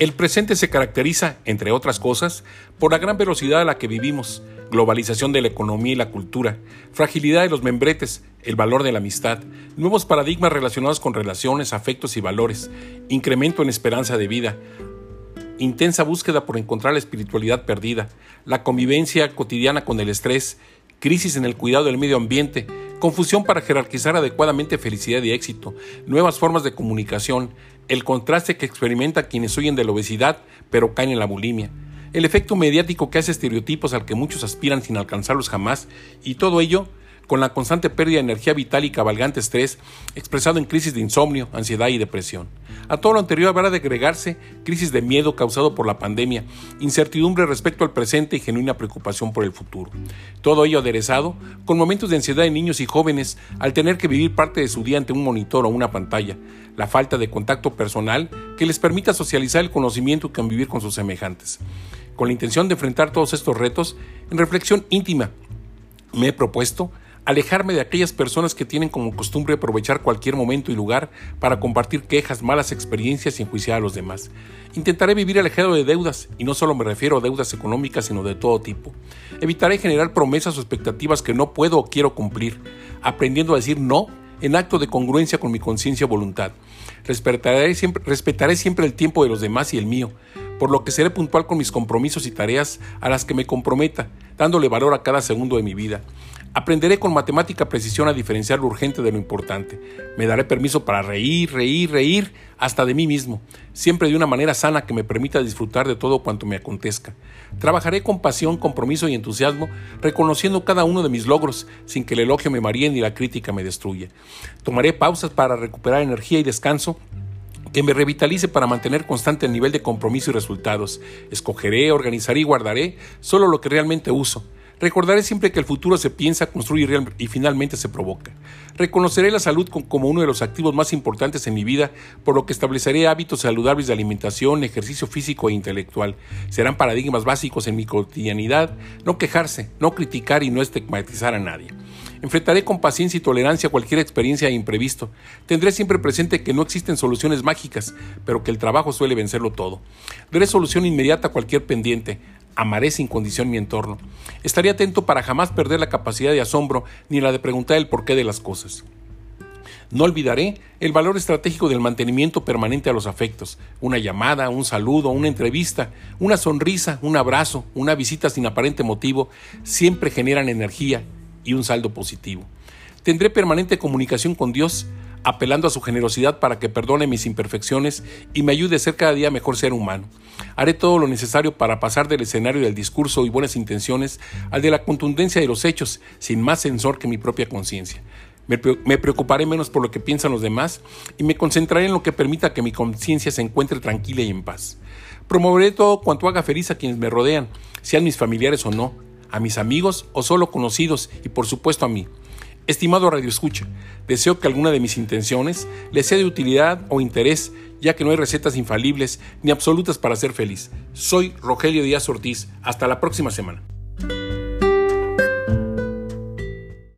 El presente se caracteriza, entre otras cosas, por la gran velocidad a la que vivimos, globalización de la economía y la cultura, fragilidad de los membretes, el valor de la amistad, nuevos paradigmas relacionados con relaciones, afectos y valores, incremento en esperanza de vida, intensa búsqueda por encontrar la espiritualidad perdida, la convivencia cotidiana con el estrés, crisis en el cuidado del medio ambiente, confusión para jerarquizar adecuadamente felicidad y éxito, nuevas formas de comunicación, el contraste que experimentan quienes huyen de la obesidad pero caen en la bulimia, el efecto mediático que hace estereotipos al que muchos aspiran sin alcanzarlos jamás, y todo ello con la constante pérdida de energía vital y cabalgante estrés expresado en crisis de insomnio, ansiedad y depresión. A todo lo anterior habrá de agregarse crisis de miedo causado por la pandemia, incertidumbre respecto al presente y genuina preocupación por el futuro. Todo ello aderezado con momentos de ansiedad en niños y jóvenes al tener que vivir parte de su día ante un monitor o una pantalla, la falta de contacto personal que les permita socializar el conocimiento y convivir con sus semejantes. Con la intención de enfrentar todos estos retos, en reflexión íntima, me he propuesto alejarme de aquellas personas que tienen como costumbre aprovechar cualquier momento y lugar para compartir quejas, malas experiencias y enjuiciar a los demás. Intentaré vivir alejado de deudas, y no solo me refiero a deudas económicas, sino de todo tipo. Evitaré generar promesas o expectativas que no puedo o quiero cumplir, aprendiendo a decir no en acto de congruencia con mi conciencia o voluntad. Respetaré siempre, respetaré siempre el tiempo de los demás y el mío, por lo que seré puntual con mis compromisos y tareas a las que me comprometa, dándole valor a cada segundo de mi vida. Aprenderé con matemática precisión a diferenciar lo urgente de lo importante. Me daré permiso para reír, reír, reír, hasta de mí mismo, siempre de una manera sana que me permita disfrutar de todo cuanto me acontezca. Trabajaré con pasión, compromiso y entusiasmo, reconociendo cada uno de mis logros, sin que el elogio me maríe ni la crítica me destruya. Tomaré pausas para recuperar energía y descanso que me revitalice para mantener constante el nivel de compromiso y resultados. Escogeré, organizaré y guardaré solo lo que realmente uso Recordaré siempre que el futuro se piensa, construye y finalmente se provoca. Reconoceré la salud como uno de los activos más importantes en mi vida, por lo que estableceré hábitos saludables de alimentación, ejercicio físico e intelectual. Serán paradigmas básicos en mi cotidianidad, no quejarse, no criticar y no estigmatizar a nadie. Enfrentaré con paciencia y tolerancia cualquier experiencia e imprevisto. Tendré siempre presente que no existen soluciones mágicas, pero que el trabajo suele vencerlo todo. Daré solución inmediata a cualquier pendiente amaré sin condición mi entorno. Estaré atento para jamás perder la capacidad de asombro ni la de preguntar el porqué de las cosas. No olvidaré el valor estratégico del mantenimiento permanente a los afectos. Una llamada, un saludo, una entrevista, una sonrisa, un abrazo, una visita sin aparente motivo, siempre generan energía y un saldo positivo. Tendré permanente comunicación con Dios, apelando a su generosidad para que perdone mis imperfecciones y me ayude a ser cada día mejor ser humano. Haré todo lo necesario para pasar del escenario del discurso y buenas intenciones al de la contundencia de los hechos, sin más censor que mi propia conciencia. Me preocuparé menos por lo que piensan los demás y me concentraré en lo que permita que mi conciencia se encuentre tranquila y en paz. Promoveré todo cuanto haga feliz a quienes me rodean, sean mis familiares o no, a mis amigos o solo conocidos y por supuesto a mí. Estimado Radio Escucha, deseo que alguna de mis intenciones le sea de utilidad o interés, ya que no hay recetas infalibles ni absolutas para ser feliz. Soy Rogelio Díaz Ortiz. Hasta la próxima semana.